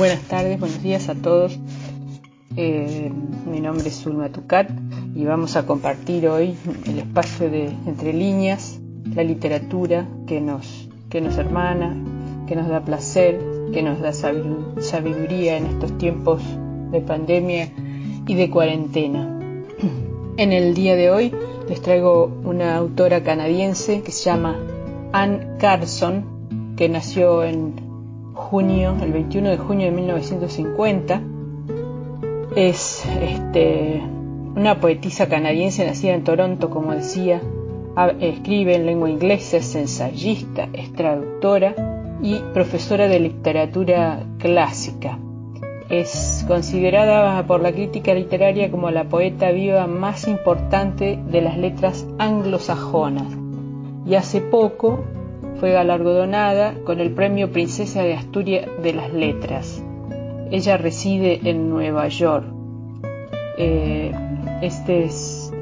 Buenas tardes, buenos días a todos. Eh, mi nombre es Zulma Tucat y vamos a compartir hoy el espacio de Entre Líneas, la literatura que nos, que nos hermana, que nos da placer, que nos da sabiduría en estos tiempos de pandemia y de cuarentena. En el día de hoy les traigo una autora canadiense que se llama Anne Carson, que nació en junio, el 21 de junio de 1950. Es este, una poetisa canadiense nacida en Toronto, como decía. Escribe en lengua inglesa, es ensayista, es traductora y profesora de literatura clásica. Es considerada por la crítica literaria como la poeta viva más importante de las letras anglosajonas. Y hace poco fue galardonada con el Premio Princesa de Asturias de las Letras. Ella reside en Nueva York. Eh, este es,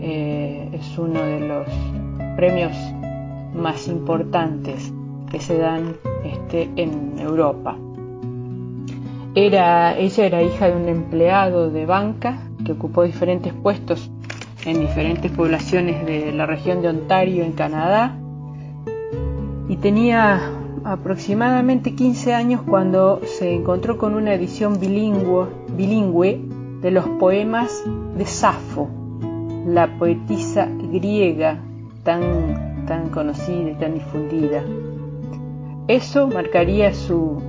eh, es, uno de los premios más importantes que se dan este, en Europa. Ella era hija de un empleado de banca que ocupó diferentes puestos en diferentes poblaciones de la región de Ontario en Canadá y tenía aproximadamente 15 años cuando se encontró con una edición bilingüe, bilingüe de los poemas de Safo, la poetisa griega tan, tan conocida y tan difundida. Eso marcaría su,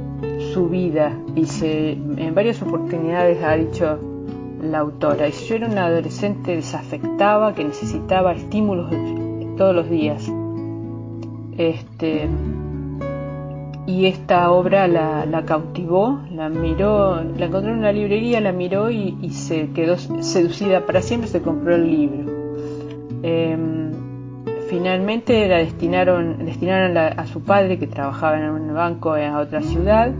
su vida y en varias oportunidades ha dicho la autora. Yo era una adolescente desafectada que necesitaba estímulos todos los días este, y esta obra la, cautivó, la miró, la encontró en una librería, la miró y, se quedó seducida para siempre, se compró el libro. Em, finalmente la destinaron, destinaron a su padre que trabajaba en un banco en otra ciudad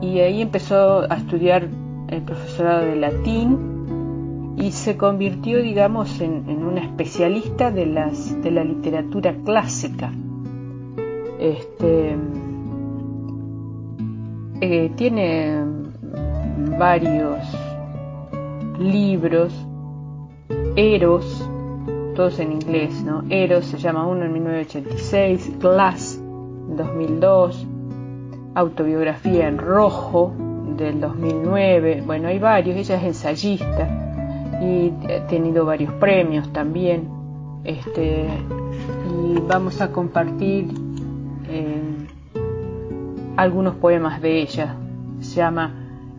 y ahí empezó a estudiar el profesorado de latín y se convirtió, digamos, en, en una especialista de, las, de la literatura clásica. Este, eh, tiene varios libros, Eros, todos en inglés, ¿no? Eros se llama uno en 1986, Glass en 2002, Autobiografía en Rojo del 2009, bueno, hay varios, ella es ensayista y ha tenido varios premios también. Este, y vamos a compartir algunos poemas de ella. Se llama,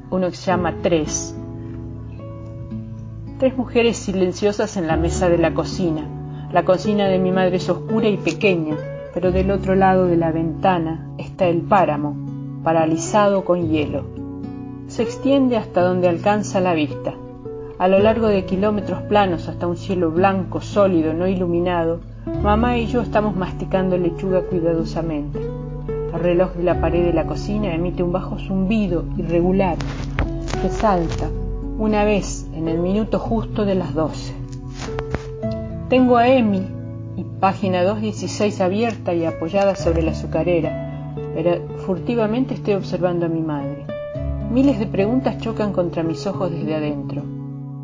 uno se llama Tres. Tres mujeres silenciosas en la mesa de la cocina. La cocina de mi madre es oscura y pequeña, pero del otro lado de la ventana está el páramo, paralizado con hielo. Se extiende hasta donde alcanza la vista. A lo largo de kilómetros planos hasta un cielo blanco, sólido, no iluminado, mamá y yo estamos masticando lechuga cuidadosamente. El reloj de la pared de la cocina emite un bajo zumbido irregular que salta una vez en el minuto justo de las doce. Tengo a Emi y página 216 abierta y apoyada sobre la azucarera, pero furtivamente estoy observando a mi madre. Miles de preguntas chocan contra mis ojos desde adentro.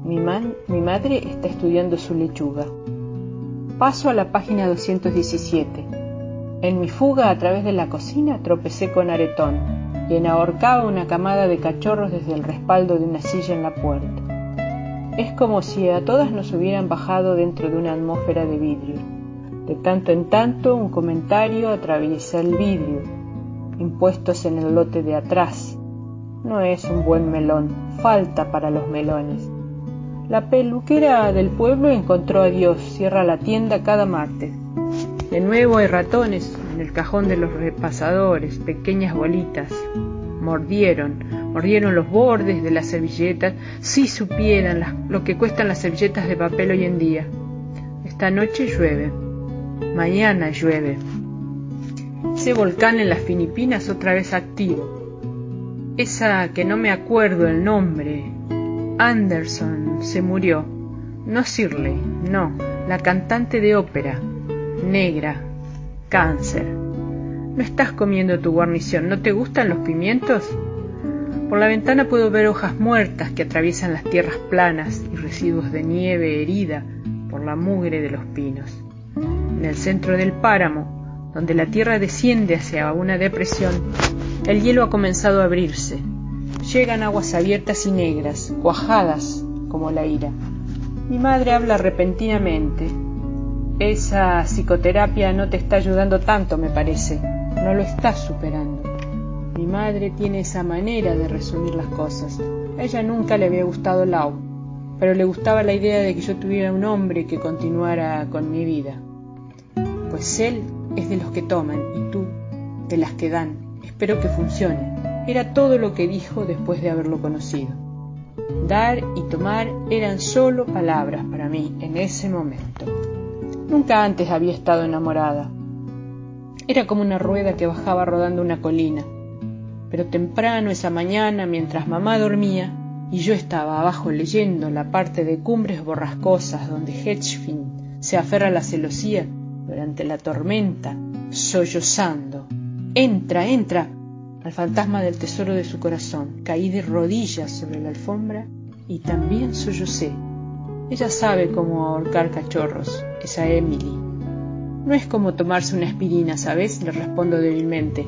Mi madre está estudiando su lechuga. Paso a la página 217. En mi fuga a través de la cocina tropecé con Aretón, quien ahorcaba una camada de cachorros desde el respaldo de una silla en la puerta. Es como si a todas nos hubieran bajado dentro de una atmósfera de vidrio. De tanto en tanto un comentario atraviesa el vidrio, impuestos en el lote de atrás. No es un buen melón, falta para los melones. La peluquera del pueblo encontró a Dios, cierra la tienda cada martes. De nuevo hay ratones en el cajón de los repasadores, pequeñas bolitas. Mordieron, mordieron los bordes de las servilletas, si supieran lo que cuestan las servilletas de papel hoy en día. Esta noche llueve, mañana llueve. Ese volcán en las Filipinas otra vez activo. Esa que no me acuerdo el nombre, Anderson, se murió. No Shirley, no, la cantante de ópera negra, cáncer. No estás comiendo tu guarnición, ¿no te gustan los pimientos? Por la ventana puedo ver hojas muertas que atraviesan las tierras planas y residuos de nieve herida por la mugre de los pinos. En el centro del páramo, donde la tierra desciende hacia una depresión, el hielo ha comenzado a abrirse. Llegan aguas abiertas y negras, cuajadas como la ira. Mi madre habla repentinamente. Esa psicoterapia no te está ayudando tanto, me parece. No lo estás superando. Mi madre tiene esa manera de resumir las cosas. A ella nunca le había gustado Lau, pero le gustaba la idea de que yo tuviera un hombre que continuara con mi vida. Pues él es de los que toman y tú de las que dan. Espero que funcione. Era todo lo que dijo después de haberlo conocido. Dar y tomar eran solo palabras para mí en ese momento. Nunca antes había estado enamorada. Era como una rueda que bajaba rodando una colina. Pero temprano esa mañana, mientras mamá dormía, y yo estaba abajo leyendo la parte de Cumbres Borrascosas donde Hedgefin se aferra a la celosía durante la tormenta, sollozando. Entra, entra, al fantasma del tesoro de su corazón. Caí de rodillas sobre la alfombra y también sollocé. Ella sabe cómo ahorcar cachorros, esa Emily. No es como tomarse una aspirina, ¿sabes? Le respondo débilmente.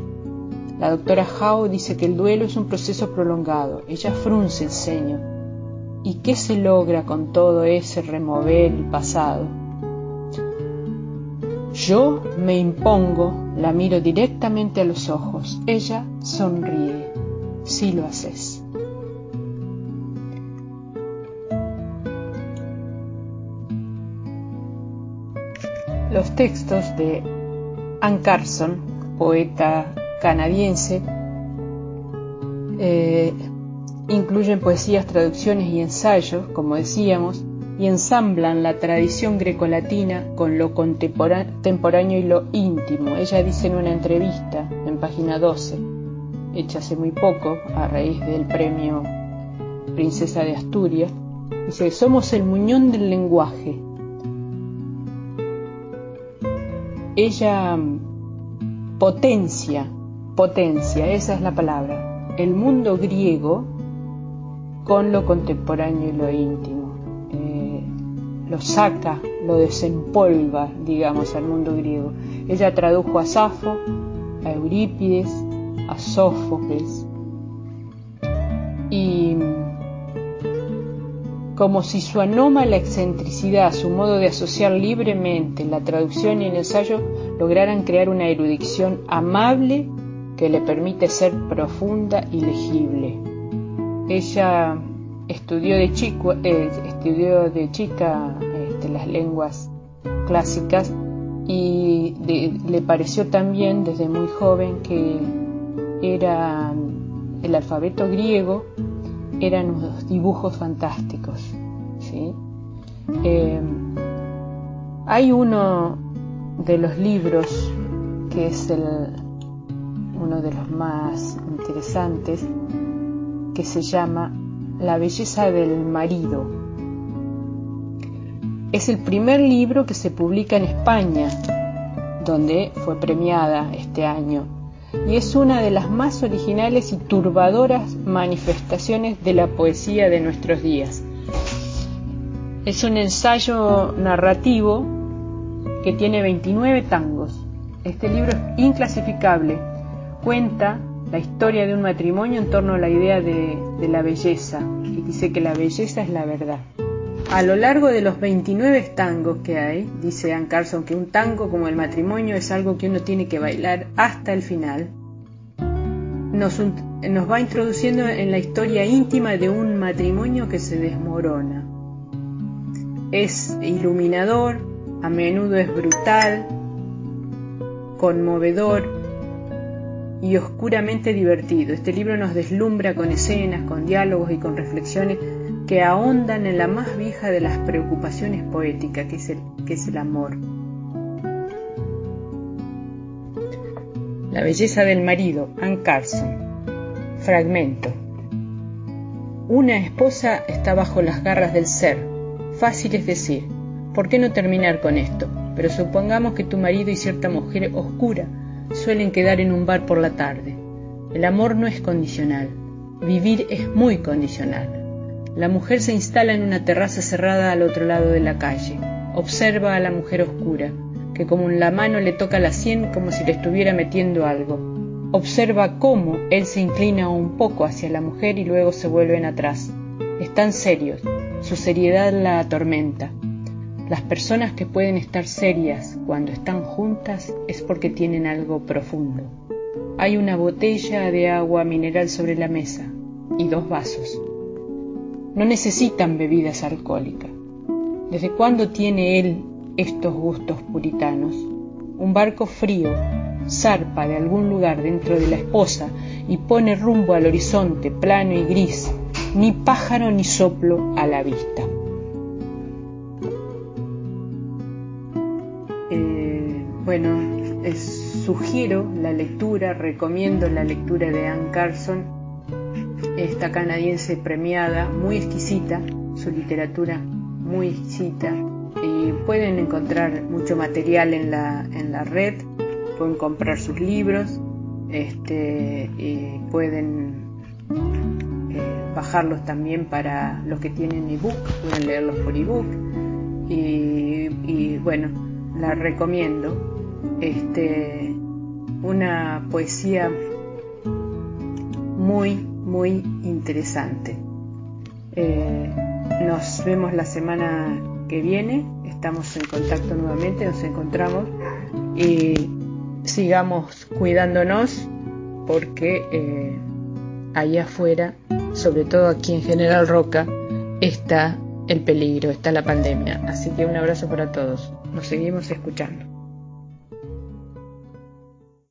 La doctora Howe dice que el duelo es un proceso prolongado. Ella frunce el ceño. ¿Y qué se logra con todo ese remover el pasado? Yo me impongo, la miro directamente a los ojos. Ella sonríe. Sí lo haces. Los textos de Ann Carson, poeta canadiense, eh, incluyen poesías, traducciones y ensayos, como decíamos, y ensamblan la tradición grecolatina con lo contemporáneo y lo íntimo. Ella dice en una entrevista en página 12, hecha hace muy poco a raíz del premio Princesa de Asturias, dice, somos el muñón del lenguaje. Ella potencia, potencia, esa es la palabra, el mundo griego con lo contemporáneo y lo íntimo lo saca, lo desempolva, digamos, al mundo griego. Ella tradujo a Safo, a Eurípides, a Sófocles, y como si su anómala excentricidad, su modo de asociar libremente la traducción y el ensayo lograran crear una erudición amable que le permite ser profunda y legible. Ella estudió de, chico, eh, estudió de chica este, las lenguas clásicas y le pareció también desde muy joven que era el alfabeto griego eran unos dibujos fantásticos. Eh, hay uno de los libros que es el, uno de los más interesantes que se llama la belleza del marido. Es el primer libro que se publica en España, donde fue premiada este año, y es una de las más originales y turbadoras manifestaciones de la poesía de nuestros días. Es un ensayo narrativo que tiene 29 tangos. Este libro es inclasificable. Cuenta la historia de un matrimonio en torno a la idea de, la belleza, y dice que la belleza es la verdad. A lo largo de los 29 tangos que hay, dice Ann Carson que un tango como el matrimonio es algo que uno tiene que bailar hasta el final, nos, nos va introduciendo en la historia íntima de un matrimonio que se desmorona. Es iluminador, a menudo es brutal, conmovedor, y oscuramente divertido. Este libro nos deslumbra con escenas, con diálogos y con reflexiones que ahondan en la más vieja de las preocupaciones poéticas, que es el, amor. La belleza del marido, Ann Carson. Fragmento. Una esposa está bajo las garras del ser. Fácil es decir, ¿por qué no terminar con esto? Pero supongamos que tu marido y cierta mujer oscura suelen quedar en un bar por la tarde. El amor no es condicional. Vivir es muy condicional. La mujer se instala en una terraza cerrada al otro lado de la calle. Observa a la mujer oscura, que como la mano le toca la sien como si le estuviera metiendo algo. Observa cómo él se inclina un poco hacia la mujer y luego se vuelven atrás. Están serios, su seriedad la atormenta. Las personas que pueden estar serias cuando están juntas es porque tienen algo profundo. Hay una botella de agua mineral sobre la mesa y dos vasos. No necesitan bebidas alcohólicas. ¿Desde cuándo tiene él estos gustos puritanos? Un barco frío zarpa de algún lugar dentro de la esposa y pone rumbo al horizonte plano y gris, ni pájaro ni soplo a la vista. Bueno, sugiero la lectura, recomiendo la lectura de Anne Carson, esta canadiense premiada, muy exquisita, su literatura muy exquisita, y pueden encontrar mucho material en la, en la red, pueden comprar sus libros, este, pueden eh, bajarlos también para los que tienen ebook, pueden leerlos por ebook, y, y bueno, la recomiendo. Este, una poesía muy, muy interesante. Eh, nos vemos la semana que viene, estamos en contacto nuevamente, nos encontramos y sigamos cuidándonos porque eh, allá afuera, sobre todo aquí en General Roca, está el peligro, está la pandemia. Así que un abrazo para todos. Nos seguimos escuchando.